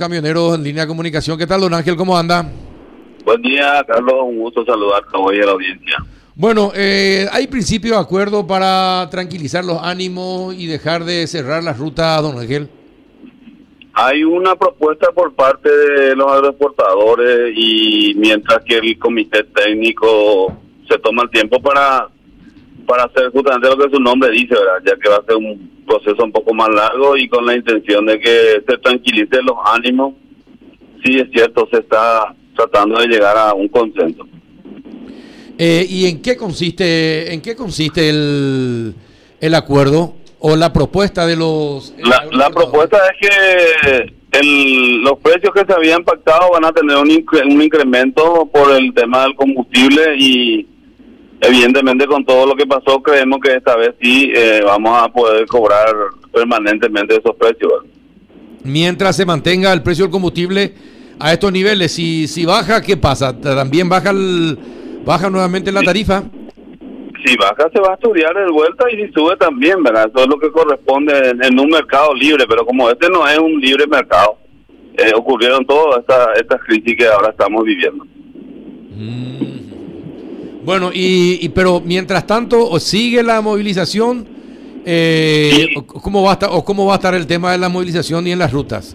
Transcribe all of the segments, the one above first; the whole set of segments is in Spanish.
Camioneros en línea de comunicación. ¿Qué tal, don Ángel? ¿Cómo anda? Buen día, Carlos. Un gusto saludarte hoy a la audiencia. Bueno, eh, ¿hay principio de acuerdo para tranquilizar los ánimos y dejar de cerrar las rutas, don Ángel? Hay una propuesta por parte de los agroexportadores y mientras que el comité técnico se toma el tiempo para para hacer justamente lo que su nombre dice, ¿verdad? Ya que va a ser un proceso un poco más largo y con la intención de que se tranquilicen los ánimos. Sí, es cierto, se está tratando de llegar a un consenso. Eh, ¿Y en qué consiste, en qué consiste el, el acuerdo o la propuesta de los... La, la propuesta es que el, los precios que se habían pactado van a tener un, un incremento por el tema del combustible y evidentemente con todo lo que pasó creemos que esta vez sí eh, vamos a poder cobrar permanentemente esos precios. Mientras se mantenga el precio del combustible a estos niveles, si, si baja, ¿qué pasa? ¿También baja, el, baja nuevamente la tarifa? Si baja se va a estudiar de vuelta y si sube también, ¿verdad? Eso es lo que corresponde en, un mercado libre, pero como este no es un libre mercado, eh, ocurrieron todas estas esta crisis que ahora estamos viviendo. Mm. Bueno, y, pero mientras tanto, ¿sigue la movilización? Eh, ¿cómo va a estar, ¿O cómo va a estar el tema de la movilización y en las rutas?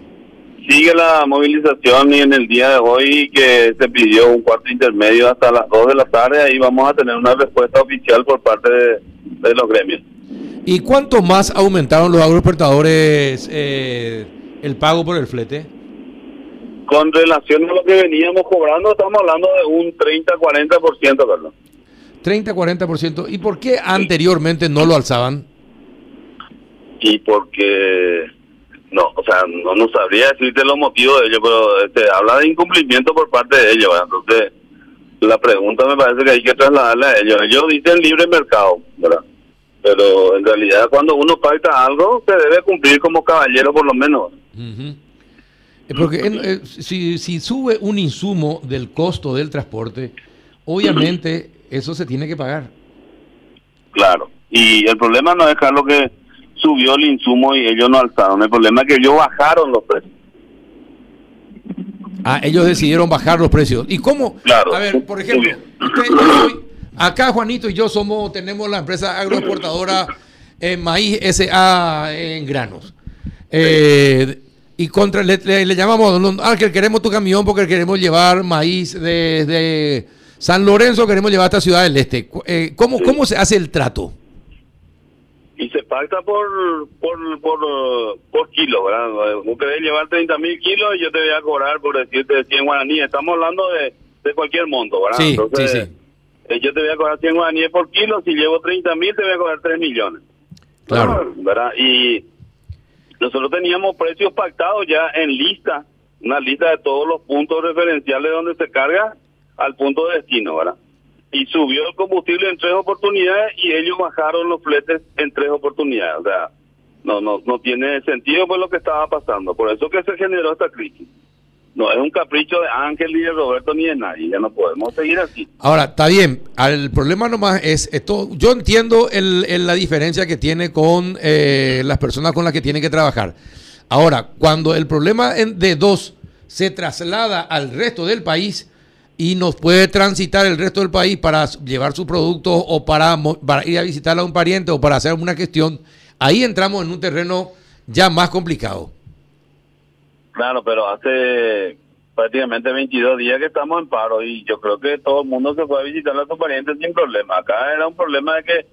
Sigue la movilización y en el día de hoy que se pidió un cuarto intermedio hasta las 2 de la tarde, ahí vamos a tener una respuesta oficial por parte de, los gremios. ¿Y cuánto más aumentaron los agroexportadores eh, el pago por el flete? Con relación a lo que veníamos cobrando, estamos hablando de un 30-40%, Carlos. 30-40%. ¿Y por qué anteriormente no lo alzaban? Y porque, no, o sea, no, no sabría decirte los motivos de ello, pero este, habla de incumplimiento por parte de ellos. Entonces, la pregunta me parece que hay que trasladarla a ellos. Ellos dicen libre mercado, ¿verdad? Pero en realidad cuando uno pacta algo, se debe cumplir como caballero por lo menos. Porque eh, si, si sube un insumo del costo del transporte, obviamente eso se tiene que pagar. Claro. Y el problema no es, lo que subió el insumo y ellos no alzaron. El problema es que ellos bajaron los precios. Ah, ellos decidieron bajar los precios. ¿Y cómo? Claro. A ver, por ejemplo, acá Juanito y yo somos, tenemos la empresa agroexportadora en maíz SA en granos. Eh, y contra le, le, llamamos, Ángel, queremos tu camión porque queremos llevar maíz desde San Lorenzo, queremos llevar a esta ciudad del este. Eh, ¿cómo, ¿Cómo se hace el trato? Y se pacta por por, por, por kilo, ¿verdad? Vos querés llevar 30 mil kilos y yo te voy a cobrar por decirte 100 guaraníes. Estamos hablando de, de cualquier monto, ¿verdad? Sí, sí. Eh, yo te voy a cobrar 100 guaraníes por kilo. Si llevo 30 mil, te voy a cobrar 3 millones. Claro. ¿Verdad? Y nosotros teníamos precios pactados ya en lista, una lista de todos los puntos referenciales donde se carga al punto de destino, ¿verdad? Y subió el combustible en tres oportunidades y ellos bajaron los fletes en tres oportunidades. O sea, no, no, no tiene sentido pues lo que estaba pasando. Por eso que se generó esta crisis. No es un capricho de Ángel ni de Roberto ni de nadie. Ya no podemos seguir así. Ahora, está bien. El problema nomás es esto. Yo entiendo el, la diferencia que tiene con eh, las personas con las que tiene que trabajar. Ahora, cuando el problema de dos se traslada al resto del país y nos puede transitar el resto del país para llevar su producto o para, para ir a visitar a un pariente o para hacer una gestión, ahí entramos en un terreno ya más complicado. Claro, pero hace prácticamente 22 días que estamos en paro y yo creo que todo el mundo se fue a visitar a sus parientes sin problema. Acá era un problema de que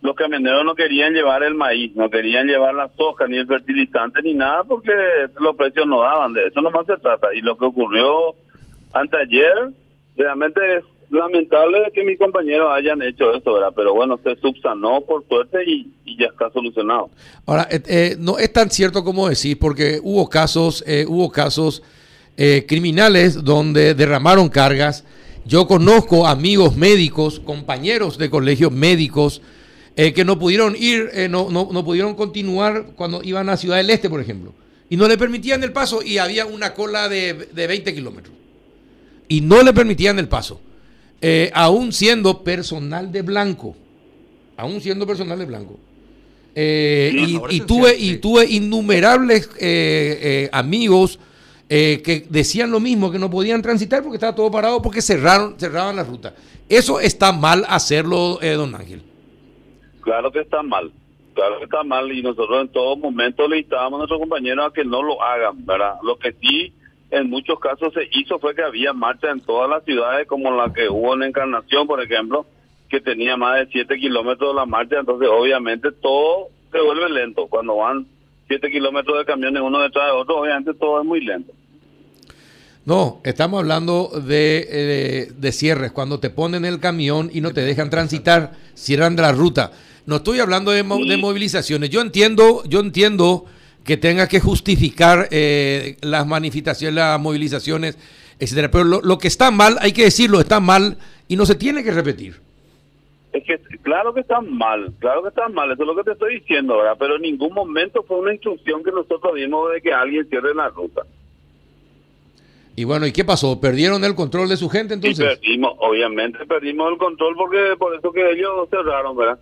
los camioneros no querían llevar el maíz, no querían llevar la soja, ni el fertilizante, ni nada, porque los precios no daban. De eso nomás se trata. Y lo que ocurrió anteayer, realmente es lamentable que mis compañeros hayan hecho eso, ¿verdad? Pero bueno, se subsanó por suerte y, ya está solucionado. Ahora, eh, eh, no es tan cierto como decís, porque hubo casos, eh, hubo casos criminales donde derramaron cargas. Yo conozco amigos médicos, compañeros de colegios médicos, que no pudieron ir, no, no, no pudieron continuar cuando iban a Ciudad del Este, por ejemplo. Y no le permitían el paso y había una cola de, de 20 kilómetros. Y no le permitían el paso. Eh, aún siendo personal de blanco, aún siendo personal de blanco. Eh, y, tuve, y tuve innumerables eh, amigos eh, que decían lo mismo, que no podían transitar porque estaba todo parado porque cerraron, cerraban la ruta. Eso está mal hacerlo, eh, don Ángel. Claro que está mal, claro que está mal y nosotros en todo momento le instábamos a nuestros compañeros a que no lo hagan, ¿verdad? Lo que sí en muchos casos se hizo fue que había marcha en todas las ciudades, como la que hubo en Encarnación, por ejemplo, que tenía más de 7 kilómetros de la marcha, entonces obviamente todo se vuelve lento. Cuando van 7 kilómetros de camiones uno detrás de otro, obviamente todo es muy lento. No, estamos hablando de, eh, de, cierres, cuando te ponen el camión y no te dejan transitar, cierran la ruta. No estoy hablando de, de movilizaciones. Yo entiendo, yo entiendo que tenga que justificar eh, las manifestaciones, las movilizaciones, etcétera. Pero lo, lo, que está mal, hay que decirlo, está mal y no se tiene que repetir. Es que claro que está mal, claro que está mal, eso es lo que te estoy diciendo, ¿verdad? Pero en ningún momento fue una instrucción que nosotros dimos de que alguien cierre la ruta. Y bueno, ¿y qué pasó? ¿Perdieron el control de su gente entonces? perdimos, obviamente perdimos el control porque por eso que ellos cerraron, ¿verdad?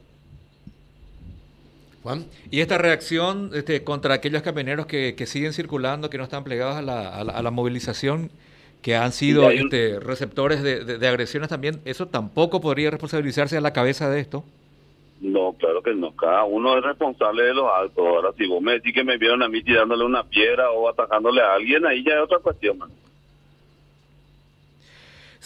Juan. Y esta reacción este, contra aquellos camioneros que, que, siguen circulando, que no están plegados a la, a la, movilización, que han sido este, receptores de, de, agresiones también, ¿eso tampoco podría responsabilizarse a la cabeza de esto? No, claro que no. Cada uno es responsable de los actos. Ahora, si vos me decís que me vieron a mí tirándole una piedra o atacándole a alguien, ahí ya es otra cuestión, man.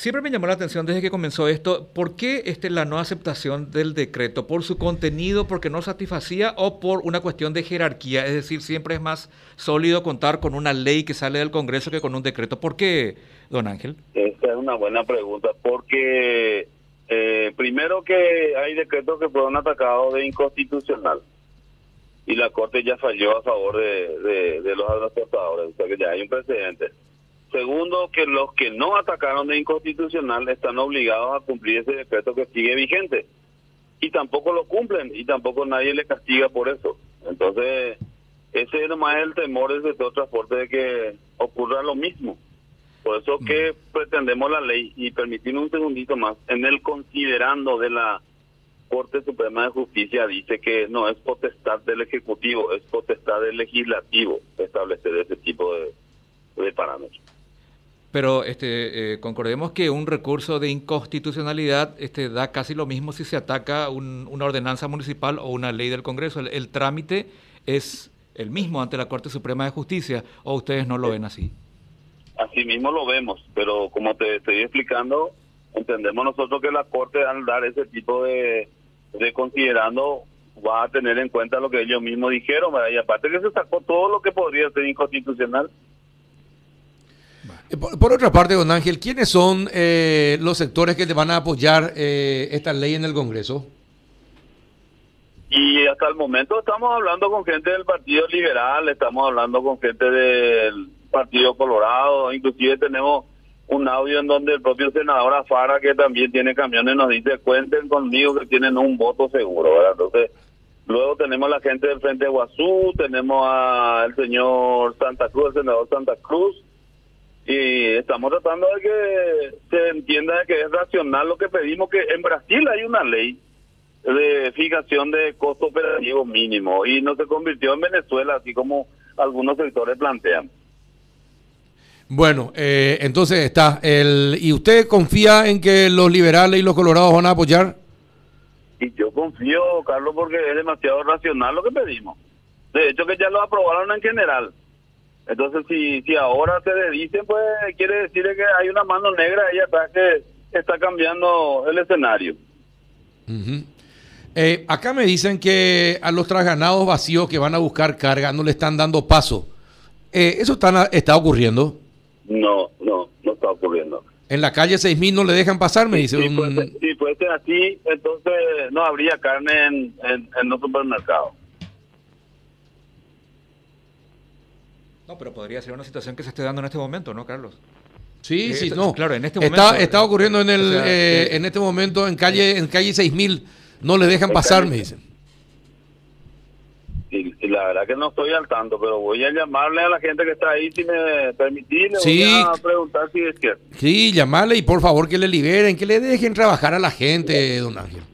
Siempre me llamó la atención desde que comenzó esto, ¿por qué este, la no aceptación del decreto? ¿Por su contenido, porque no satisfacía o por una cuestión de jerarquía? Es decir, siempre es más sólido contar con una ley que sale del Congreso que con un decreto. ¿Por qué, don Ángel? Esta es una buena pregunta, porque eh, primero que hay decretos que fueron atacados de inconstitucional y la Corte ya falló a favor de, los transportadores, o sea que ya hay un precedente. Segundo, que los que no atacaron de inconstitucional están obligados a cumplir ese decreto que sigue vigente. Y tampoco lo cumplen y tampoco nadie le castiga por eso. Entonces, ese es nomás el temor del sector transporte de que ocurra lo mismo. Por eso que pretendemos la ley y permitirme un segundito más. En el considerando de la Corte Suprema de Justicia dice que no es potestad del Ejecutivo, es potestad del Legislativo establecer ese tipo de, de parámetros. Pero este, eh, concordemos que un recurso de inconstitucionalidad este, da casi lo mismo si se ataca una ordenanza municipal o una ley del Congreso. El, trámite es el mismo ante la Corte Suprema de Justicia, o ustedes no lo ven así. Así mismo lo vemos, pero como te estoy explicando, entendemos nosotros que la Corte al dar ese tipo de, de considerando va a tener en cuenta lo que ellos mismos dijeron, y aparte que se sacó todo lo que podría ser inconstitucional. Eh, por, otra parte, don Ángel, ¿quiénes son eh, los sectores que te van a apoyar eh, esta ley en el Congreso? Y hasta el momento estamos hablando con gente del Partido Liberal, estamos hablando con gente del Partido Colorado, inclusive tenemos un audio en donde el propio senador Afara, que también tiene camiones, nos dice, cuenten conmigo que tienen un voto seguro. Entonces, luego tenemos la gente del Frente de Guazú, tenemos al señor Santa Cruz, el senador Santa Cruz, y estamos tratando de que se entienda que es racional lo que pedimos, que en Brasil hay una ley de fijación de costo operativo mínimo y no se convirtió en Venezuela, así como algunos sectores plantean. Bueno, eh, entonces está. El, ¿Y usted confía en que los liberales y los colorados van a apoyar? Y yo confío, Carlos, porque es demasiado racional lo que pedimos. De hecho, que ya lo aprobaron en general. Entonces, si, si ahora se dicen, pues quiere decir que hay una mano negra ahí atrás que está cambiando el escenario. Eh, acá me dicen que a los trasganados vacíos que van a buscar carga no le están dando paso. Eh, ¿Eso está, está ocurriendo? No, no, no está ocurriendo. En la calle 6000 no le dejan pasar, me dice. Si, fuese, si fuese así, entonces no habría carne en, en, en los supermercados. No, pero podría ser una situación que se esté dando en este momento, ¿no, Carlos? Sí, eh, sí, no. Claro, en este momento. Está, ocurriendo en el eh, en este momento en calle en calle 6000 no le dejan pasar, me dicen. Y, la verdad que no estoy al tanto, pero voy a llamarle a la gente que está ahí si me permitís, sí, voy a preguntar si es cierto. Sí, llamarle y por favor que le liberen, que le dejen trabajar a la gente, don Ángel.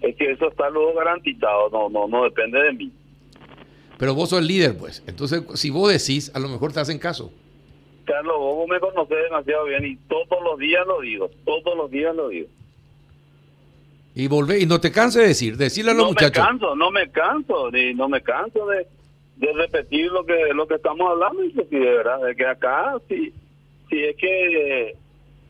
Es que eso está luego garantizado, no no no depende de mí. Pero vos sos el líder, pues. Entonces, si vos decís, a lo mejor te hacen caso. Carlos, vos me conocés demasiado bien y todos los días lo digo, todos los días lo digo. Y volvé, y no te canses de decir, decirle a los no muchachos. me canso, no me canso, ni, no me canso de, de repetir lo que lo que estamos hablando, inclusive, de verdad, de que acá, si, si es que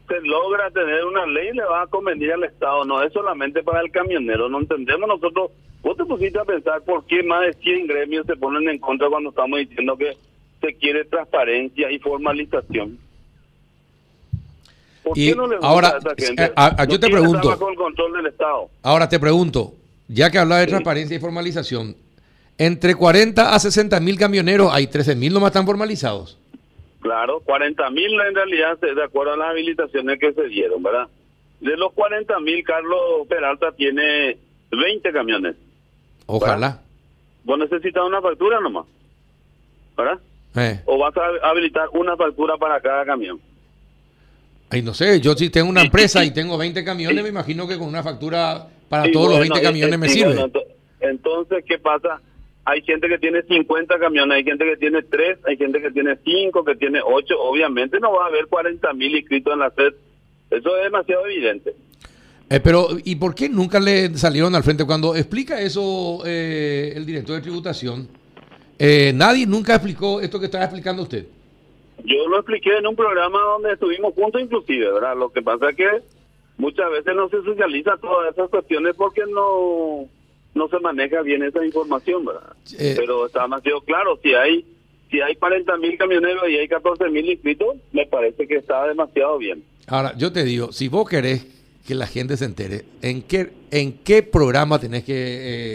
se logra tener una ley, le va a convenir al Estado, no es solamente para el camionero, no entendemos nosotros, vos te pusiste a pensar por qué más de 100 gremios se ponen en contra cuando estamos diciendo que se quiere transparencia y formalización. ¿Por Y qué no le gusta ahora, a esa gente? eh, a- a- yo No te pregunto. estar bajo el control del Estado. Ahora te pregunto, ya que hablas de Sí. transparencia y formalización, entre 40 a 60 mil camioneros, hay 13 mil nomás están formalizados. Claro, 40 mil en realidad, de acuerdo a las habilitaciones que se dieron, ¿verdad? De los 40 mil, Carlos Peralta tiene 20 camiones. Ojalá. Vos necesitas una factura nomás, ¿verdad? Eh. O vas a habilitar una factura para cada camión. Ay, no sé, yo si tengo una empresa y tengo 20 camiones, me imagino que con una factura para todos los bueno, 20 y- camiones me sirve. bueno, entonces, ¿qué pasa? Hay gente que tiene 50 camiones, hay gente que tiene 3, hay gente que tiene 5, que tiene 8. Obviamente no va a haber 40 mil inscritos en la SED. Eso es demasiado evidente. Eh, pero, ¿y por qué nunca le salieron al frente? Cuando explica eso eh, el director de tributación, eh, nadie nunca explicó esto que estaba explicando usted. Yo lo expliqué en un programa donde estuvimos juntos inclusive, ¿verdad? Lo que pasa es que muchas veces no se socializa todas esas cuestiones porque no no se maneja bien esa información, ¿verdad? Eh, Pero está demasiado claro, si hay si hay 40 mil camioneros y hay 14 mil inscritos, me parece que está demasiado bien. Ahora, yo te digo, si vos querés que la gente se entere, ¿en qué, en qué programa tenés que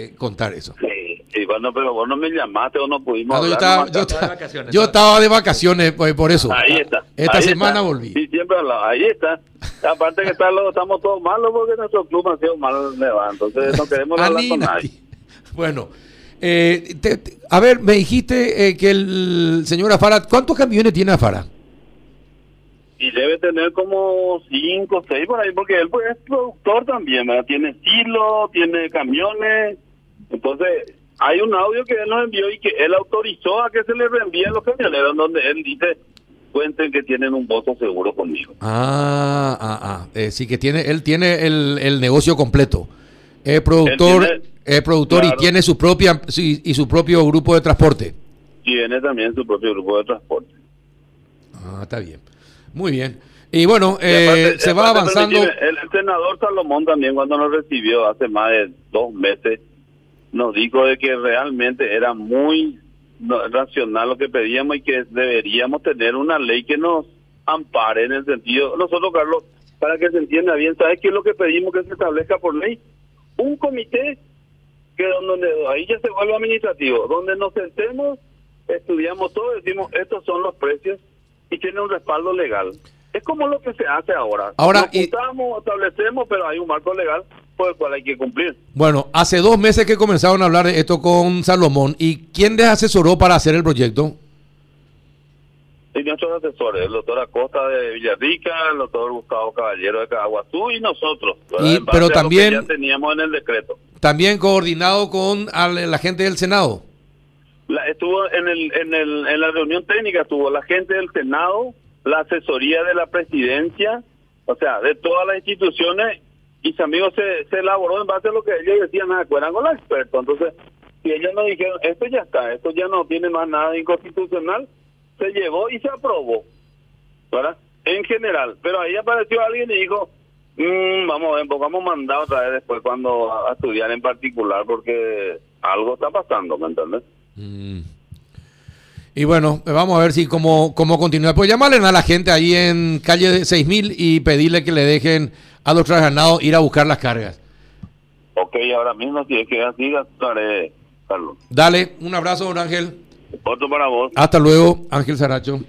eh, contar eso? Sí, sí, bueno, pero vos no me llamaste o no pudimos Ah, yo, hablar estaba, yo, estaba, de vacaciones, yo estaba- estaba de vacaciones pues, por eso. Ahí está. Esta ahí semana está. volví. Sí, siempre hablaba. Ahí está. Aparte que está lo- estamos todos malos porque nuestro club ha sido mal levantado. Entonces no queremos hablar con nadie. Bueno, eh, te- te- a ver, me dijiste eh, que el señor Afara, ¿cuántos camiones tiene Afara? Y debe tener como cinco, seis por ahí, porque él pues, es productor también, ¿verdad? Tiene estilo, tiene camiones. Entonces, hay un audio que él nos envió y que él autorizó a que se le reenvíen los camioneros, donde él dice, cuenten que tienen un voto seguro conmigo. Ah, ah, ah. eh, sí que tiene, él tiene el, el negocio completo. Es productor, tiene- es productor y tiene su propia sí, y su propio grupo de transporte. Tiene también su propio grupo de transporte. Ah, está bien. Muy bien. Y bueno, Y eh, aparte- se va avanzando. El, senador Salomón también cuando nos recibió hace más de dos meses nos dijo de que realmente era muy racional lo que pedíamos y que deberíamos tener una ley que nos ampare en el sentido. Nosotros, Carlos, para que se entienda bien, ¿sabes qué es lo que pedimos que se establezca por ley? Un comité que donde ahí ya se vuelve administrativo, donde nos sentemos, estudiamos todo, decimos estos son los precios y tiene un respaldo legal. Es como lo que se hace ahora. Ahora, Nos y- juntamos, establecemos, pero hay un marco legal por el cual hay que cumplir. Bueno, hace dos meses que comenzaron a hablar de esto con Salomón. ¿Y quién les asesoró para hacer el proyecto? Y nuestros asesores, el doctor Acosta de Villarrica, el doctor Gustavo Caballero de Caguazú y nosotros. Y- pero también- ya teníamos en el decreto. También coordinado con al- la gente del Senado. La- estuvo en, el, en, el, en la reunión técnica, estuvo la gente del Senado, la asesoría de la presidencia, o sea, de todas las instituciones, y su amigo se, se elaboró en base a lo que ellos decían, me acuerdan con los expertos. Entonces, si ellos nos dijeron, esto ya está, esto ya no tiene más nada inconstitucional, se llevó y se aprobó, ¿verdad? En general. Pero ahí apareció alguien y dijo, "Mm, vamos a ver, pues otra vez después cuando a, a estudiar en particular, porque algo está pasando, ¿me entiendes? Mm. Y bueno, vamos a ver si cómo, cómo continúa. Pues llamarle a la gente ahí en calle 6000 y pedirle que le dejen a los trasganados ir a buscar las cargas. Ok, ahora mismo si es que así, Carlos. Dale, un abrazo, don Ángel. Otro para vos. Hasta luego, Ángel Saracho.